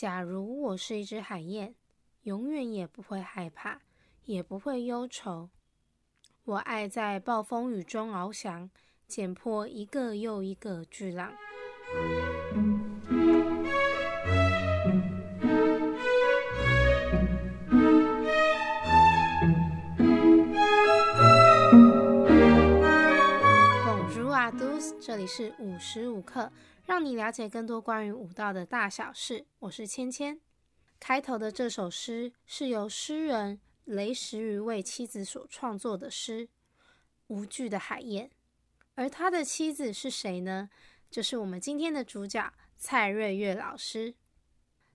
假如我是一只海燕，永远也不会害怕，也不会忧愁。我爱在暴风雨中翱翔，剪破一个又一个巨浪。这里是五时五刻，让你了解更多关于武道的大小事。我是芊芊。开头的这首诗是由诗人雷石鱼为妻子所创作的诗，《无惧的海燕》。而他的妻子是谁呢？就是我们今天的主角蔡瑞月老师。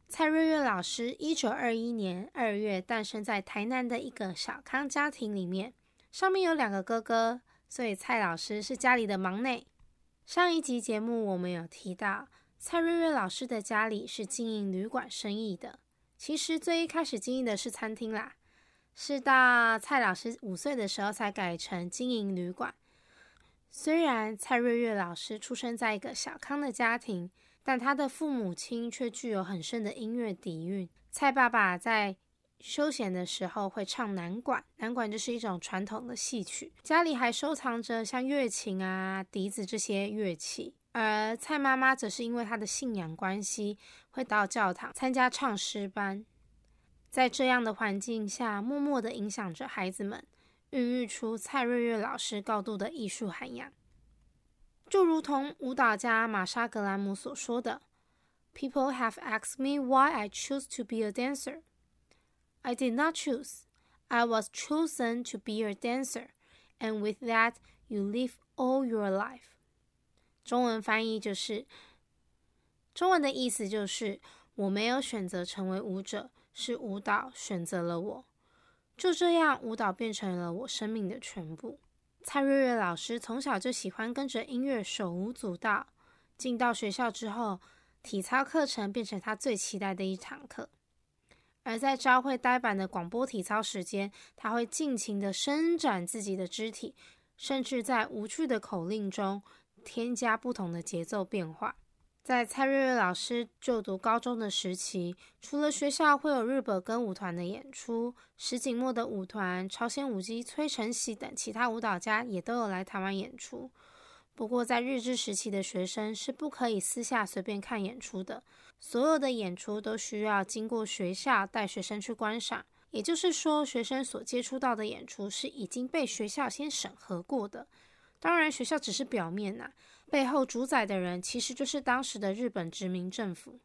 蔡瑞月老师一九二一年二月诞生在台南的一个小康家庭里面，上面有两个哥哥，所以蔡老师是家里的忙内。上一集节目我们有提到，蔡瑞瑞老师的家里是经营旅馆生意的。其实最一开始经营的是餐厅啦，是到蔡老师五岁的时候才改成经营旅馆。虽然蔡瑞瑞老师出生在一个小康的家庭，但他的父母亲却具有很深的音乐底蕴。蔡爸爸在休闲的时候会唱南管，南管就是一种传统的戏曲。家里还收藏着像乐琴啊、笛子这些乐器。而蔡妈妈则是因为她的信仰关系，会到教堂参加唱诗班。在这样的环境下，默默的影响着孩子们，孕育出蔡瑞月老师高度的艺术涵养。就如同舞蹈家玛莎格兰姆所说的：“People have asked me why I choose to be a dancer.” I did not choose. I was chosen to be your dancer, and with that, you live all your life. 中文翻译就是，中文的意思就是，我没有选择成为舞者，是舞蹈选择了我。就这样，舞蹈变成了我生命的全部。蔡瑞瑞老师从小就喜欢跟着音乐手舞足蹈，进到学校之后，体操课程变成他最期待的一堂课。而在教会呆板的广播体操时间，他会尽情的伸展自己的肢体，甚至在无趣的口令中添加不同的节奏变化。在蔡瑞瑞老师就读高中的时期，除了学校会有日本歌舞团的演出，石井墨的舞团、朝鲜舞姬崔成喜等其他舞蹈家也都有来台湾演出。不过，在日治时期的学生是不可以私下随便看演出的。所有的演出都需要经过学校带学生去观赏，也就是说，学生所接触到的演出是已经被学校先审核过的。当然，学校只是表面呐，背后主宰的人其实就是当时的日本殖民政府。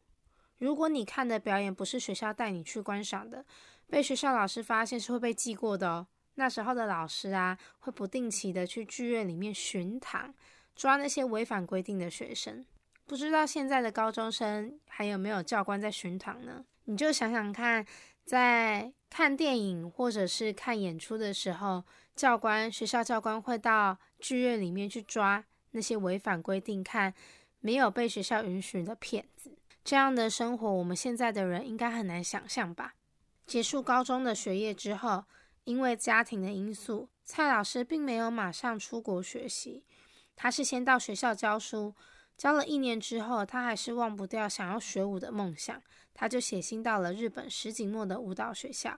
如果你看的表演不是学校带你去观赏的，被学校老师发现是会被记过的哦。那时候的老师啊，会不定期的去剧院里面巡堂，抓那些违反规定的学生。不知道现在的高中生还有没有教官在巡堂呢？你就想想看，在看电影或者是看演出的时候，教官学校教官会到剧院里面去抓那些违反规定、看没有被学校允许的片子。这样的生活，我们现在的人应该很难想象吧？结束高中的学业之后，因为家庭的因素，蔡老师并没有马上出国学习，他是先到学校教书。教了一年之后，他还是忘不掉想要学舞的梦想，他就写信到了日本石井墨的舞蹈学校。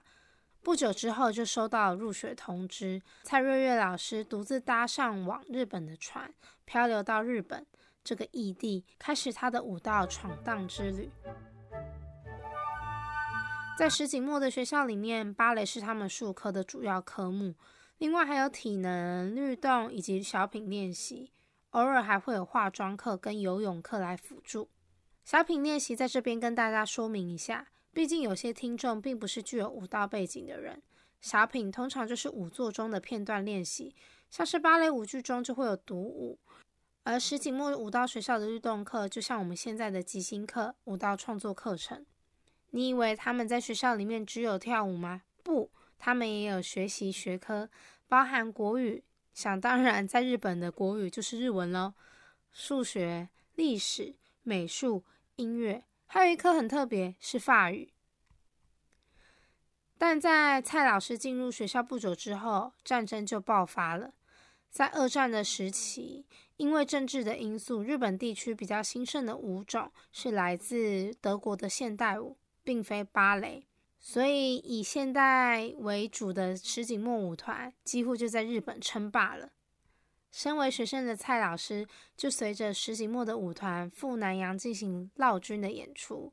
不久之后，就收到入学通知。蔡瑞月老师独自搭上往日本的船，漂流到日本这个异地，开始他的舞蹈闯荡之旅。在石井墨的学校里面，芭蕾是他们术科的主要科目，另外还有体能、律动以及小品练习。偶尔还会有化妆课跟游泳课来辅助。小品练习在这边跟大家说明一下，毕竟有些听众并不是具有舞蹈背景的人。小品通常就是舞作中的片段练习，像是芭蕾舞剧中就会有独舞。而石井木舞蹈学校的律动课，就像我们现在的即兴课、舞蹈创作课程。你以为他们在学校里面只有跳舞吗？不，他们也有学习学科，包含国语。想当然，在日本的国语就是日文喽。数学、历史、美术、音乐，还有一科很特别，是法语。但在蔡老师进入学校不久之后，战争就爆发了。在二战的时期，因为政治的因素，日本地区比较兴盛的舞种是来自德国的现代舞，并非芭蕾，所以以现代为主的石井墨舞团几乎就在日本称霸了。身为学生的蔡老师，就随着石井墨的舞团赴南洋进行绕军的演出。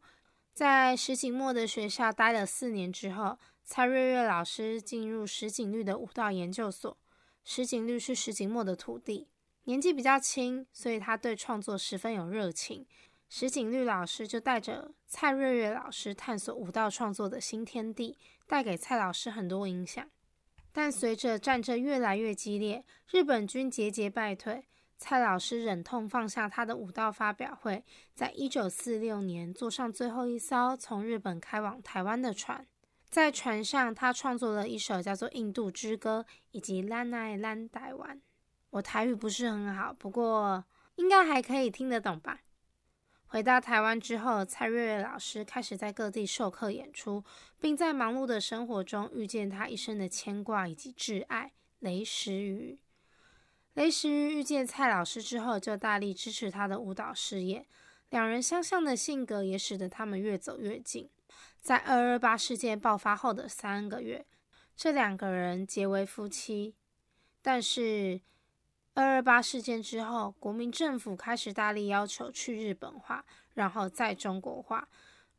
在石井墨的学校待了四年之后，蔡瑞月老师进入石井律的舞蹈研究所。石井律是石井墨的徒弟，年纪比较轻，所以他对创作十分有热情。石井律老师就带着蔡瑞月老师探索舞蹈创作的新天地，带给蔡老师很多影响。但随着战争越来越激烈，日本军节节败退，蔡老师忍痛放下他的武道发表会，在一九四六年坐上最后一艘从日本开往台湾的船，在船上他创作了一首叫做《印度之歌》以及《兰奈兰台湾》。我台语不是很好，不过应该还可以听得懂吧。回到台湾之后，蔡瑞瑞老师开始在各地授课演出，并在忙碌的生活中遇见他一生的牵挂以及挚爱雷石瑜。雷石瑜遇见蔡老师之后，就大力支持他的舞蹈事业。两人相像的性格也使得他们越走越近。在二二八事件爆发后的三个月，这两个人结为夫妻。但是，二二八事件之后，国民政府开始大力要求去日本化，然后再中国化。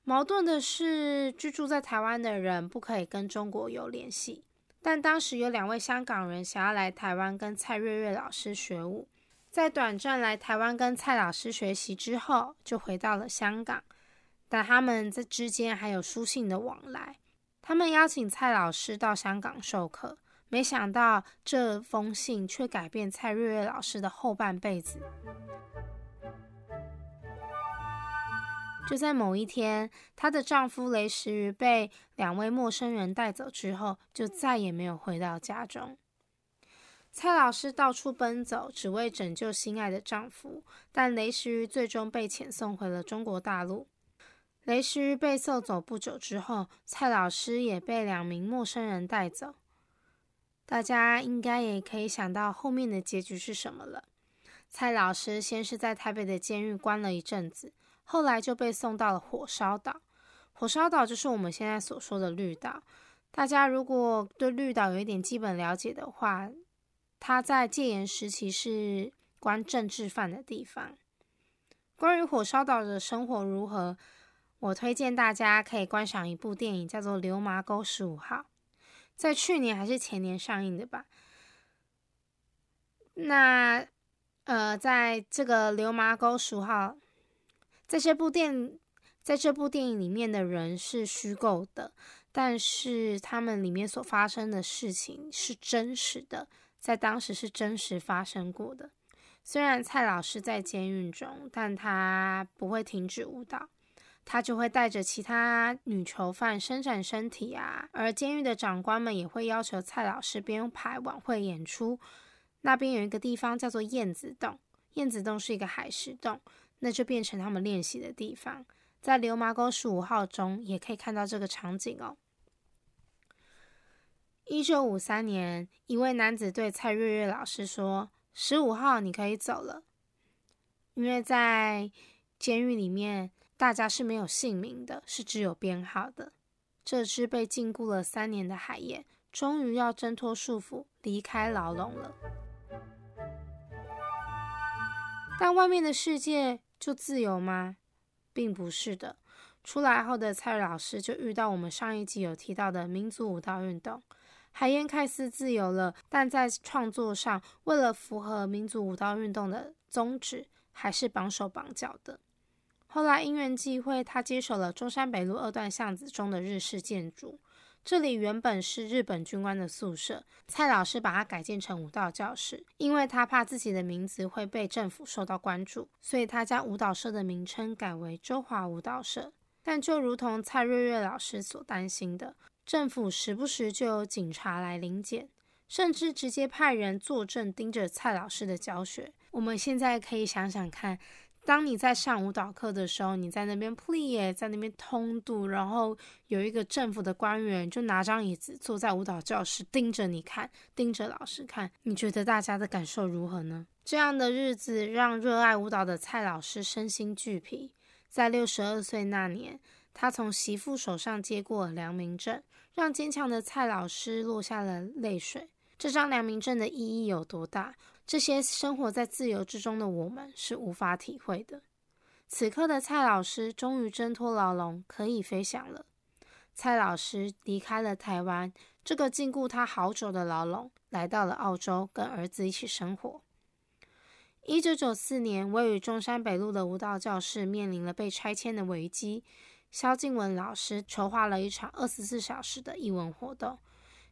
矛盾的是，居住在台湾的人不可以跟中国有联系。但当时有两位香港人想要来台湾跟蔡瑞瑞老师学舞，在短暂来台湾跟蔡老师学习之后，就回到了香港。但他们在之间还有书信的往来。他们邀请蔡老师到香港授课。没想到这封信却改变蔡瑞瑞老师的后半辈子。就在某一天，她的丈夫雷石瑜被两位陌生人带走之后，就再也没有回到家中。蔡老师到处奔走，只为拯救心爱的丈夫，但雷石鱼最终被遣送回了中国大陆。雷石鱼被送走不久之后，蔡老师也被两名陌生人带走。大家应该也可以想到后面的结局是什么了。蔡老师先是在台北的监狱关了一阵子，后来就被送到了火烧岛。火烧岛就是我们现在所说的绿岛。大家如果对绿岛有一点基本了解的话，它在戒严时期是关政治犯的地方。关于火烧岛的生活如何，我推荐大家可以观赏一部电影，叫做《流麻沟十五号》。在去年还是前年上映的吧？那呃，在这个流麻沟十号，在这部电在这部电影里面的人是虚构的，但是他们里面所发生的事情是真实的，在当时是真实发生过的。虽然蔡老师在监狱中，但他不会停止舞蹈。他就会带着其他女囚犯伸展身体啊，而监狱的长官们也会要求蔡老师编排晚会演出。那边有一个地方叫做燕子洞，燕子洞是一个海石洞，那就变成他们练习的地方。在流麻沟十五号中也可以看到这个场景哦。一九五三年，一位男子对蔡月月老师说：“十五号你可以走了，因为在监狱里面。”大家是没有姓名的，是只有编号的。这只被禁锢了三年的海燕，终于要挣脱束缚，离开牢笼了。但外面的世界就自由吗？并不是的。出来后的蔡老师就遇到我们上一集有提到的民族舞蹈运动。海燕看似自由了，但在创作上，为了符合民族舞蹈运动的宗旨，还是绑手绑脚的。后来因缘际会，他接手了中山北路二段巷子中的日式建筑。这里原本是日本军官的宿舍，蔡老师把它改建成舞蹈教室。因为他怕自己的名字会被政府受到关注，所以他将舞蹈社的名称改为周华舞蹈社。但就如同蔡瑞瑞老师所担心的，政府时不时就有警察来临检，甚至直接派人坐镇盯着蔡老师的教学。我们现在可以想想看。当你在上舞蹈课的时候，你在那边 play，在那边通读，然后有一个政府的官员就拿张椅子坐在舞蹈教室，盯着你看，盯着老师看，你觉得大家的感受如何呢？这样的日子让热爱舞蹈的蔡老师身心俱疲。在六十二岁那年，他从媳妇手上接过良民证，让坚强的蔡老师落下了泪水。这张良民证的意义有多大？这些生活在自由之中的我们是无法体会的。此刻的蔡老师终于挣脱牢笼，可以飞翔了。蔡老师离开了台湾这个禁锢他好久的牢笼，来到了澳洲，跟儿子一起生活。一九九四年，位于中山北路的舞蹈教室面临了被拆迁的危机。萧敬文老师筹划了一场二十四小时的艺文活动。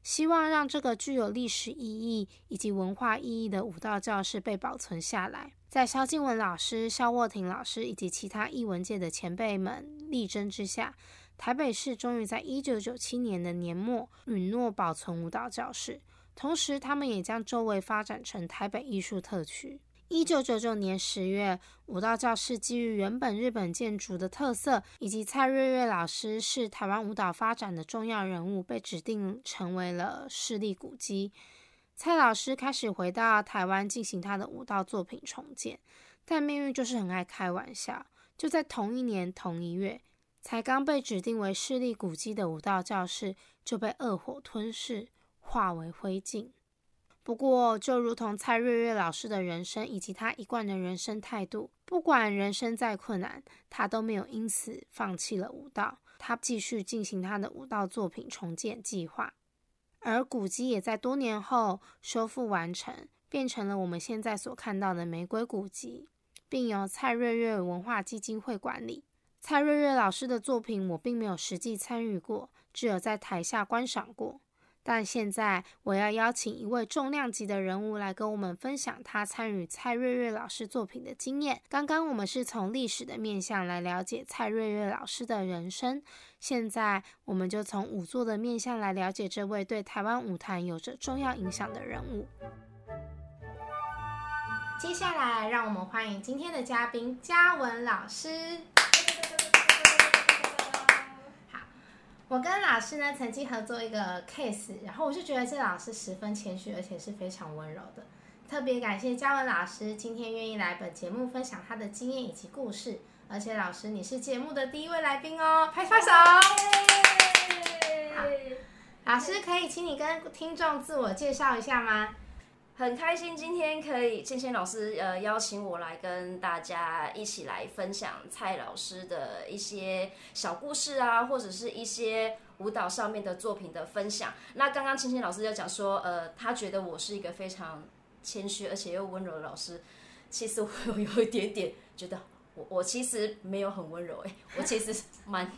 希望让这个具有历史意义以及文化意义的舞蹈教室被保存下来。在萧敬文老师、萧沃庭老师以及其他艺文界的前辈们力争之下，台北市终于在一九九七年的年末允诺保存舞蹈教室，同时他们也将周围发展成台北艺术特区。一九九九年十月，武道教室基于原本日本建筑的特色，以及蔡瑞月老师是台湾舞蹈发展的重要人物，被指定成为了市立古迹。蔡老师开始回到台湾进行他的舞蹈作品重建，但命运就是很爱开玩笑。就在同一年同一月，才刚被指定为市立古迹的舞蹈教室就被恶火吞噬，化为灰烬。不过，就如同蔡瑞瑞老师的人生以及他一贯的人生态度，不管人生再困难，他都没有因此放弃了舞蹈。他继续进行他的舞蹈作品重建计划，而古迹也在多年后修复完成，变成了我们现在所看到的玫瑰古迹，并由蔡瑞瑞文化基金会管理。蔡瑞瑞老师的作品，我并没有实际参与过，只有在台下观赏过。但现在我要邀请一位重量级的人物来跟我们分享他参与蔡瑞瑞老师作品的经验。刚刚我们是从历史的面向来了解蔡瑞瑞老师的人生，现在我们就从舞作的面向来了解这位对台湾舞坛有着重要影响的人物。接下来，让我们欢迎今天的嘉宾嘉文老师。我跟老师呢曾经合作一个 case，然后我就觉得这老师十分谦虚，而且是非常温柔的。特别感谢嘉文老师今天愿意来本节目分享他的经验以及故事，而且老师你是节目的第一位来宾哦，拍拍手。老师可以请你跟听众自我介绍一下吗？很开心今天可以倩倩老师呃邀请我来跟大家一起来分享蔡老师的一些小故事啊，或者是一些舞蹈上面的作品的分享。那刚刚倩倩老师就讲说，呃，他觉得我是一个非常谦虚而且又温柔的老师。其实我有一点点觉得，我其实没有很温柔诶，我其实蛮。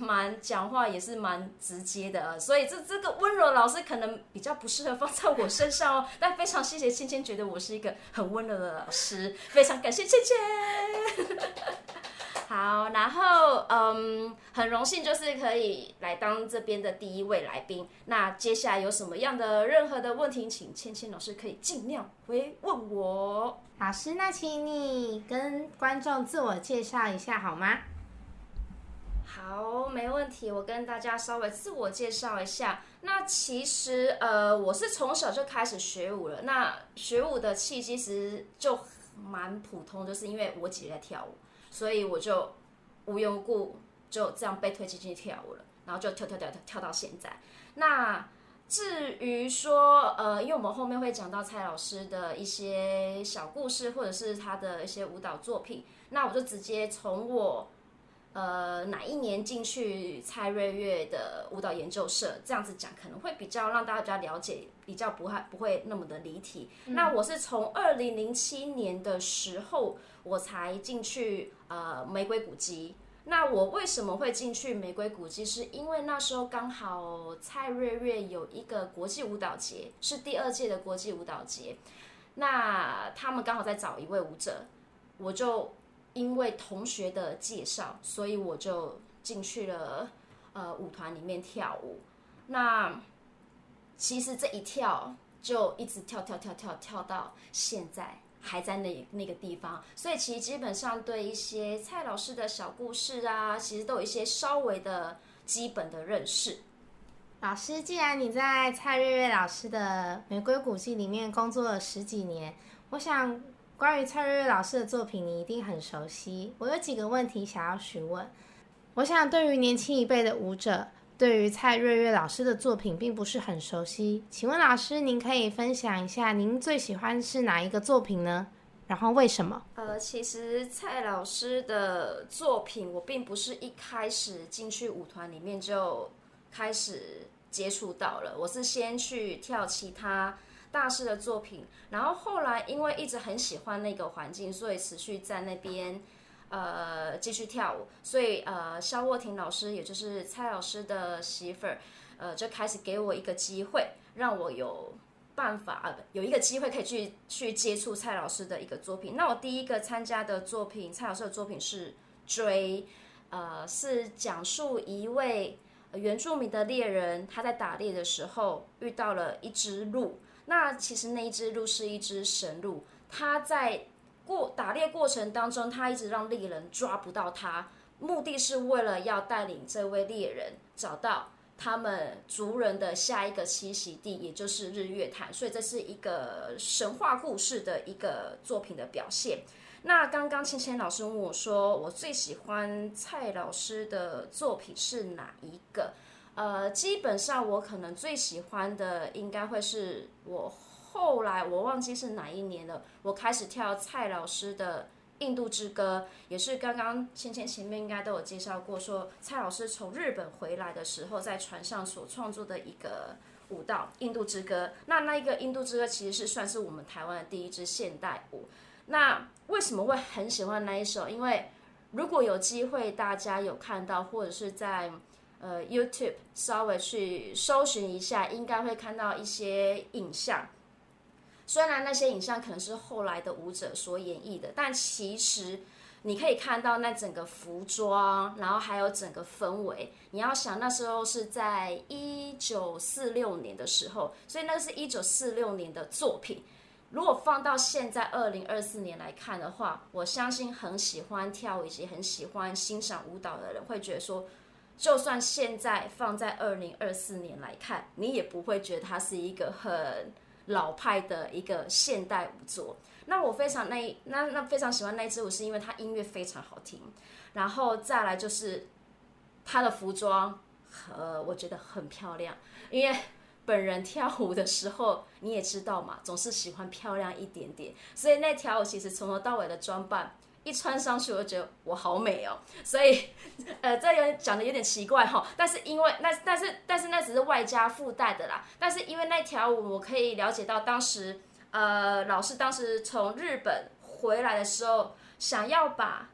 蛮讲话也是蛮直接的，所以这这个温柔老师可能比较不适合放在我身上哦。但非常谢谢芊芊，觉得我是一个很温柔的老师，非常感谢芊芊。好，然后嗯，很荣幸就是可以来当这边的第一位来宾。那接下来有什么样的任何的问题，请芊芊老师可以尽量回问我。老师，那请你跟观众自我介绍一下好吗？好，没问题。我跟大家稍微自我介绍一下。那其实，呃，我是从小就开始学舞了。那学舞的契机其实就蛮普通，就是因为我姐姐在跳舞，所以我就无缘无故就这样被推进去跳舞了，然后就跳跳跳跳跳到现在。那至于说，呃，因为我们后面会讲到蔡老师的一些小故事，或者是他的一些舞蹈作品，那我就直接从我。呃，哪一年进去蔡瑞月的舞蹈研究社？这样子讲可能会比较让大家了解，比较不会不会那么的离题。那我是从二零零七年的时候我才进去呃玫瑰古迹。那我为什么会进去玫瑰古迹？是因为那时候刚好蔡瑞月有一个国际舞蹈节，是第二届的国际舞蹈节。那他们刚好在找一位舞者，我就。因为同学的介绍，所以我就进去了呃舞团里面跳舞。那其实这一跳就一直跳跳跳跳跳到现在还在那那个地方，所以其实基本上对一些蔡老师的小故事啊，其实都有一些稍微的基本的认识。老师，既然你在蔡瑞瑞老师的玫瑰古迹里面工作了十几年，我想关于蔡瑞瑞老师的作品，你一定很熟悉。我有几个问题想要询问。我想对于年轻一辈的舞者，对于蔡瑞瑞老师的作品并不是很熟悉。请问老师，您可以分享一下您最喜欢是哪一个作品呢？然后为什么？呃，其实蔡老师的作品，我并不是一开始进去舞团里面就开始接触到了，我是先去跳其他大师的作品，然后后来因为一直很喜欢那个环境，所以持续在那边。呃，继续跳舞，所以呃，肖沃婷老师，也就是蔡老师的媳妇儿，呃，就开始给我一个机会，让我有办法啊，有一个机会可以去去接触蔡老师的一个作品。那我第一个参加的作品，蔡老师的作品是《追》，呃，是讲述一位原住民的猎人，他在打猎的时候遇到了一只鹿，那其实那一只鹿是一只神鹿，它在。过打猎过程当中，它一直让猎人抓不到它，目的是为了要带领这位猎人找到他们族人的下一个栖息地，也就是日月潭。所以这是一个神话故事的一个作品的表现。那刚刚芊芊老师问我说，我最喜欢蔡老师的作品是哪一个？呃，基本上我可能最喜欢的应该会是我。后来我忘记是哪一年了，我开始跳蔡老师的《印度之歌》，也是刚刚芊芊前面应该都有介绍过，说蔡老师从日本回来的时候，在船上所创作的一个舞蹈《印度之歌》。那那一个《印度之歌》其实是算是我们台湾的第一支现代舞。那为什么会很喜欢那一首？因为如果有机会大家有看到，或者是在呃 YouTube 稍微去搜寻一下，应该会看到一些影像。虽然那些影像可能是后来的舞者所演绎的，但其实你可以看到那整个服装，然后还有整个氛围。你要想那时候是在一九四六年的时候，所以那个是一九四六年的作品。如果放到现在二零二四年来看的话，我相信很喜欢跳以及很喜欢欣赏舞蹈的人会觉得说，就算现在放在二零二四年来看，你也不会觉得它是一个很。老派的一个现代舞作，那我非常那那那非常喜欢那支舞，是因为它音乐非常好听，然后再来就是它的服装，呃，我觉得很漂亮。因为本人跳舞的时候你也知道嘛，总是喜欢漂亮一点点，所以那条舞其实从头到尾的装扮。一穿上去，我就觉得我好美哦，所以，呃，这有点讲的有点奇怪哈，但是因为那，但是，但是那只是外加附带的啦。但是因为那条舞，我可以了解到当时，呃，老师当时从日本回来的时候，想要把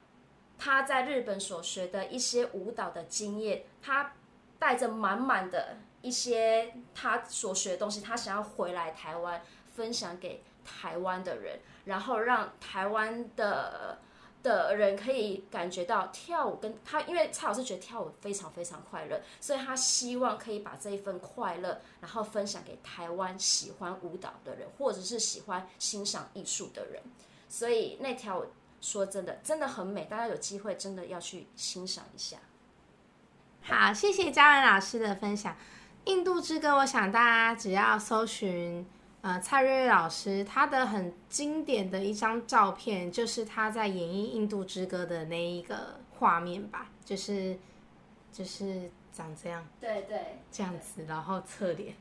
他在日本所学的一些舞蹈的经验，他带着满满的一些他所学的东西，他想要回来台湾分享给台湾的人，然后让台湾的。的人可以感觉到跳舞跟他，因为蔡老师觉得跳舞非常非常快乐，所以他希望可以把这一份快乐，然后分享给台湾喜欢舞蹈的人，或者是喜欢欣赏艺术的人。所以那条说真的真的很美，大家有机会真的要去欣赏一下。好，谢谢嘉文老师的分享，《印度之歌》，我想大家只要搜寻。呃，蔡瑞瑞老师他的很经典的一张照片，就是他在演绎《印度之歌》的那一个画面吧，就是就是长这样，对对，这样子，然后侧脸，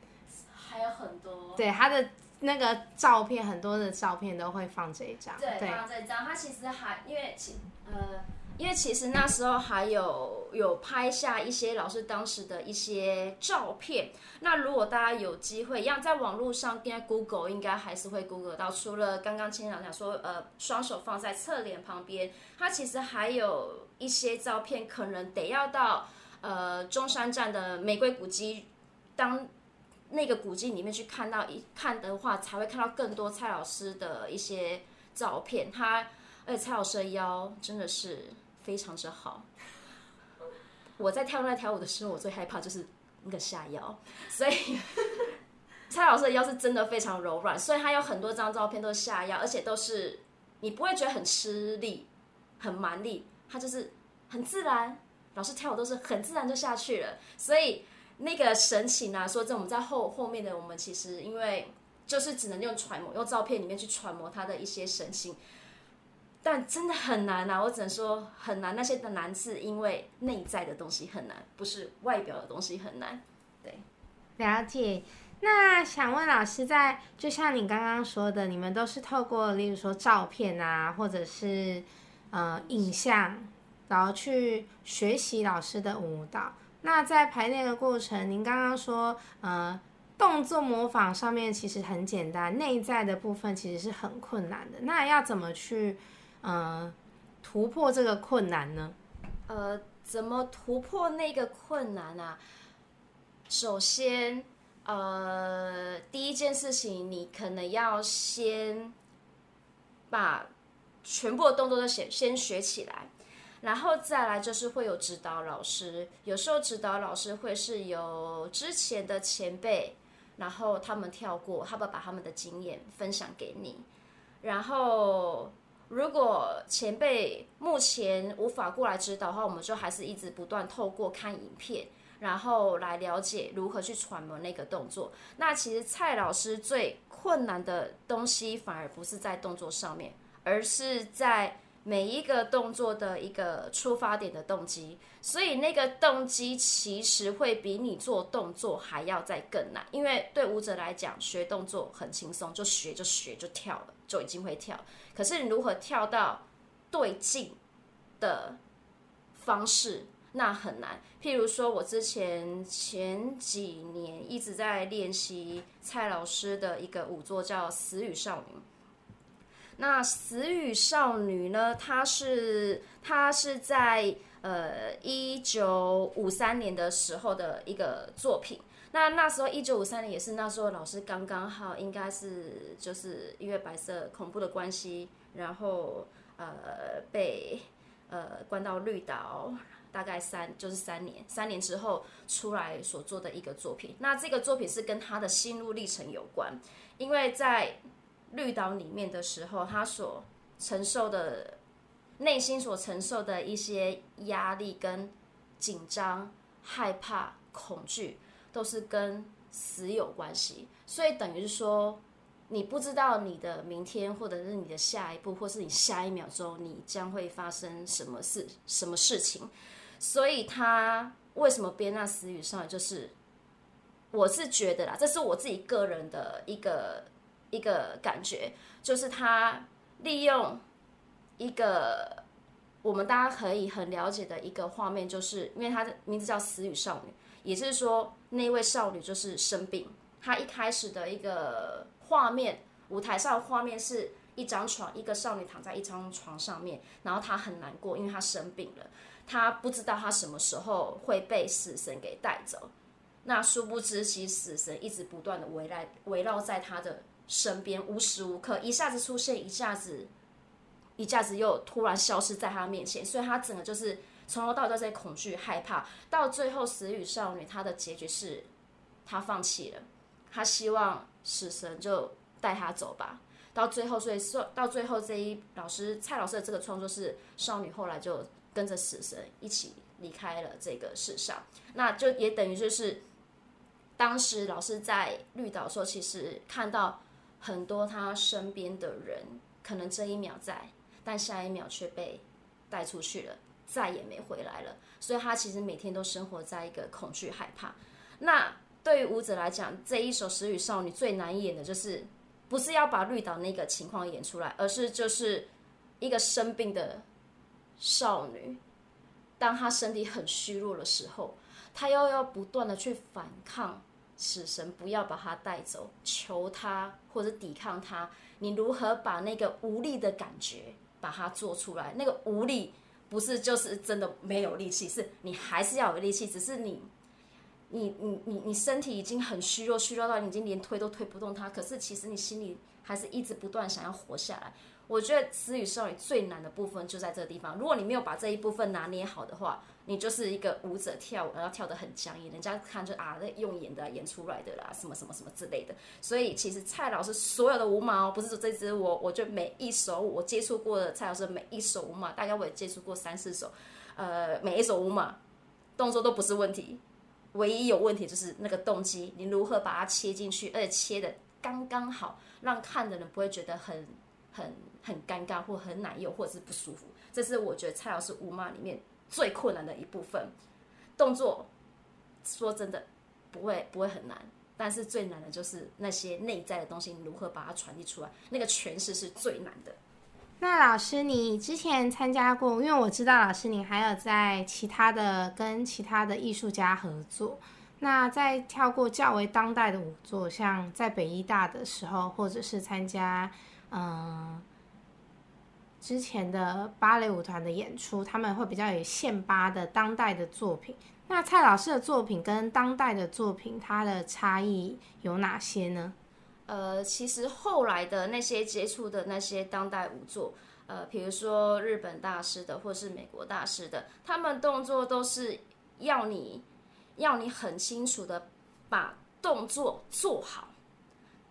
还有很多，对他的那个照片，很多的照片都会放这一张，对，放这一张，他其实还因为其呃。因为其实那时候还有有拍下一些老师当时的一些照片。那如果大家有机会，一样在网络上，应该 Google 应该还是会 Google 到。除了刚刚青长讲说，呃，双手放在侧脸旁边，它其实还有一些照片，可能得要到呃中山站的玫瑰古迹，当那个古迹里面去看到一看的话，才会看到更多蔡老师的一些照片。他而且蔡老师的腰真的是。非常之好。我在跳那条舞的时候，我最害怕就是那个下腰，所以蔡老师的腰是真的非常柔软，所以他有很多张照片都是下腰，而且都是你不会觉得很吃力、很蛮力，他就是很自然。老师跳舞都是很自然就下去了，所以那个神情啊，说真我们在后后面的我们其实因为就是只能用揣摩，用照片里面去揣摩他的一些神情，但真的很难啊！我只能说很难，那些的难是因为内在的东西很难，不是外表的东西很难。对，了解。那想问老师，在就像你刚刚说的，你们都是透过例如说照片啊，或者是呃影像，然后去学习老师的舞蹈。那在排练的过程，您刚刚说呃动作模仿上面其实很简单，内在的部分其实是很困难的。那要怎么去呃突破这个困难呢？呃，怎么突破那个困难啊？首先。呃，第一件事情，你可能要先把全部的动作都先先学起来，然后再来就是会有指导老师，有时候指导老师会是由之前的前辈，然后他们跳过，他们把他们的经验分享给你，然后如果前辈目前无法过来指导的话，我们就还是一直不断透过看影片。然后来了解如何去揣摩那个动作。那其实蔡老师最困难的东西，反而不是在动作上面，而是在每一个动作的一个出发点的动机。所以那个动机其实会比你做动作还要再更难。因为对舞者来讲，学动作很轻松，就学就学就跳了，就已经会跳。可是你如何跳到对劲的方式？那很难。譬如说，我之前前几年一直在练习蔡老师的一个舞作，叫《死语少女》。那《死语少女》呢，它是它是在呃一九五三年的时候的一个作品。那那时候一九五三年也是那时候老师刚刚好，应该是就是因为白色恐怖的关系，然后呃被呃关到绿岛。大概三就是三年，三年之后出来所做的一个作品。那这个作品是跟他的心路历程有关，因为在绿岛里面的时候，他所承受的内心所承受的一些压力跟紧张、害怕、恐惧，都是跟死有关系。所以等于是说，你不知道你的明天，或者是你的下一步，或是你下一秒钟，你将会发生什么事、什么事情。所以他为什么编那死语少女？就是我是觉得啦，这是我自己个人的一个一个感觉，就是他利用一个我们大家可以很了解的一个画面，就是因为他的名字叫死语少女，也是说那位少女就是生病。她一开始的一个画面，舞台上的画面是一张床，一个少女躺在一张床上面，然后她很难过，因为她生病了。她不知道她什么时候会被死神给带走，那殊不知，其实死神一直不断的围来围绕在她的身边，无时无刻，一下子出现，一下子，一下子又突然消失在他面前，所以他整个就是从头到尾都在恐惧、害怕，到最后死与少女，她的结局是，她放弃了，她希望死神就带她走吧，到最后，所以说到最后这一老师蔡老师的这个创作是少女后来就。跟着死神一起离开了这个世上，那就也等于就是，当时老师在绿岛说，其实看到很多他身边的人，可能这一秒在，但下一秒却被带出去了，再也没回来了。所以他其实每天都生活在一个恐惧、害怕。那对于舞者来讲，这一首《死与少女》最难演的就是，不是要把绿岛那个情况演出来，而是就是一个生病的。少女，当她身体很虚弱的时候，她又要不断的去反抗死神，不要把她带走，求他或者抵抗他。你如何把那个无力的感觉把它做出来？那个无力不是就是真的没有力气，是你还是要有力气，只是你，你你你你身体已经很虚弱，虚弱到你已经连推都推不动它。可是其实你心里还是一直不断想要活下来。我觉得词语少女最难的部分就在这个地方。如果你没有把这一部分拿捏好的话，你就是一个舞者跳舞，然后跳得很僵硬，人家看就啊，那用演的演出来的啦，什么什么什么之类的。所以其实蔡老师所有的舞马哦，不是说这支我，我就每一首我接触过的蔡老师每一首舞马，大概我也接触过三四首，呃，每一首舞马动作都不是问题，唯一有问题就是那个动机，你如何把它切进去，而且切的刚刚好，让看的人不会觉得很很很尴尬或很奶油或者是不舒服。这是我觉得蔡老师舞马里面。最困难的一部分，动作说真的不会不会很难，但是最难的就是那些内在的东西，如何把它传递出来，那个诠释是最难的。那老师，你之前参加过，因为我知道老师你还有在其他的跟其他的艺术家合作，那在跳过较为当代的舞作，像在北医大的时候，或者是参加嗯。之前的芭蕾舞团的演出，他们会比较有现巴的当代的作品。那蔡老师的作品跟当代的作品，它的差异有哪些呢？呃，其实后来的那些接触的那些当代舞作，呃，比如说日本大师的，或是美国大师的，他们动作都是要你要你很清楚的把动作做好。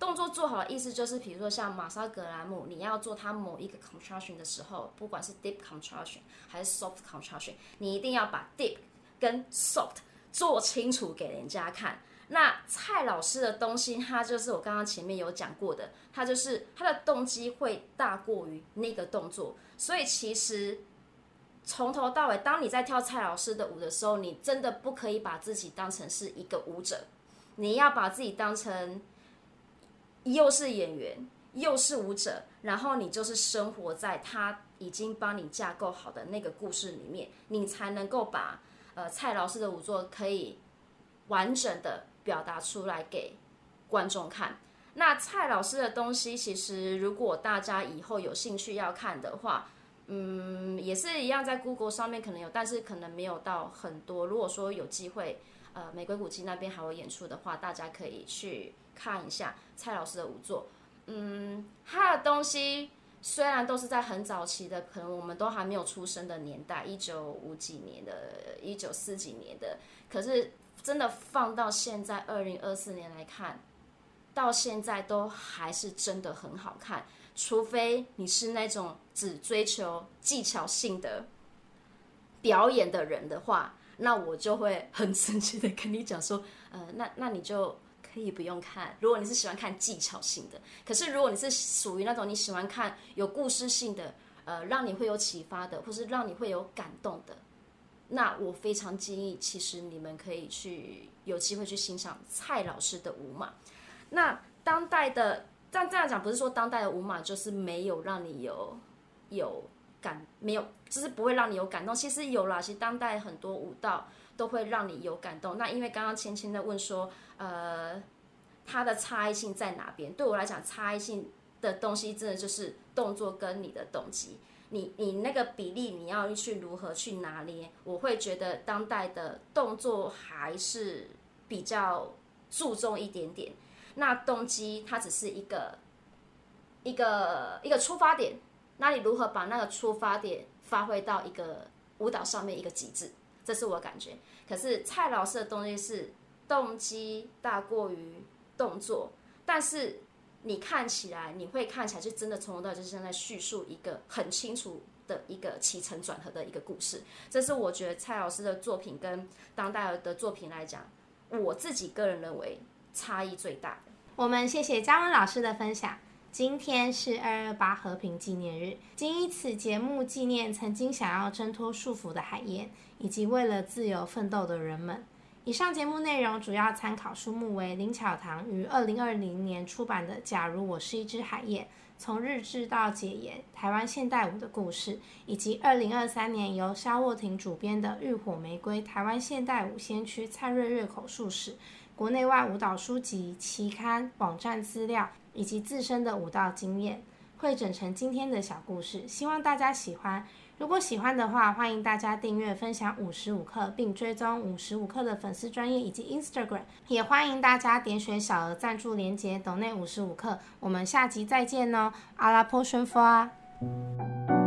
动作做好的意思就是，比如说像玛莎格兰姆，你要做它某一个 contraction 的时候，不管是 deep contraction 还是 soft contraction，你一定要把 deep 跟 soft 做清楚给人家看。那蔡老师的东西，他就是我刚刚前面有讲过的，他就是他的动机会大过于那个动作，所以其实从头到尾，当你在跳蔡老师的舞的时候，你真的不可以把自己当成是一个舞者，你要把自己当成。又是演员，又是舞者，然后你就是生活在他已经帮你架构好的那个故事里面，你才能够把呃蔡老师的舞作可以完整的表达出来给观众看。那蔡老师的东西，其实如果大家以后有兴趣要看的话，嗯，也是一样，在 Google 上面可能有，但是可能没有到很多。如果说有机会，呃，玫瑰古迹那边还有演出的话，大家可以去。看一下蔡老师的舞作，嗯，他的东西虽然都是在很早期的，可能我们都还没有出生的年代，一九五几年的，一九四几年的，可是真的放到现在二零二四年来看，到现在都还是真的很好看。除非你是那种只追求技巧性的表演的人的话，那我就会很生气的跟你讲说，呃，那那你就。可以不用看，如果你是喜欢看技巧性的。可是如果你是属于那种你喜欢看有故事性的，呃，让你会有启发的，或是让你会有感动的，那我非常建议，其实你们可以去有机会去欣赏蔡老师的舞马。那当代的，但这样讲不是说当代的舞马就是没有让你有有感，没有就是不会让你有感动。其实有啦，其实当代很多舞蹈。都会让你有感动。那因为刚刚芊芊在问说，呃，它的差异性在哪边？对我来讲，差异性的东西真的就是动作跟你的动机。你你那个比例，你要去如何去拿捏？我会觉得当代的动作还是比较注重一点点。那动机它只是一个一个一个出发点。那你如何把那个出发点发挥到一个舞蹈上面一个极致？这是我感觉。可是蔡老师的东西是动机大过于动作，但是你看起来，你会看起来就真的从头到尾就是在叙述一个很清楚的一个起承转合的一个故事。这是我觉得蔡老师的作品跟当代的作品来讲，我自己个人认为差异最大的。我们谢谢嘉文老师的分享。今天是二二八和平纪念日，仅以此节目纪念曾经想要挣脱束缚的海燕，以及为了自由奋斗的人们。以上节目内容主要参考书目为林巧堂于二零二零年出版的《假如我是一只海燕：从日志到解严台湾现代舞的故事》，以及二零二三年由肖沃婷主编的《浴火玫瑰：台湾现代舞先驱蔡瑞月口述史》。国内外舞蹈书籍、期刊、网站资料。以及自身的舞蹈经验，汇整成今天的小故事，希望大家喜欢。如果喜欢的话，欢迎大家订阅、分享五十五课，并追踪五十五课的粉丝专业以及 Instagram。也欢迎大家点选小额赞助连接，抖内五十五课。我们下集再见哦，阿拉 Potion for。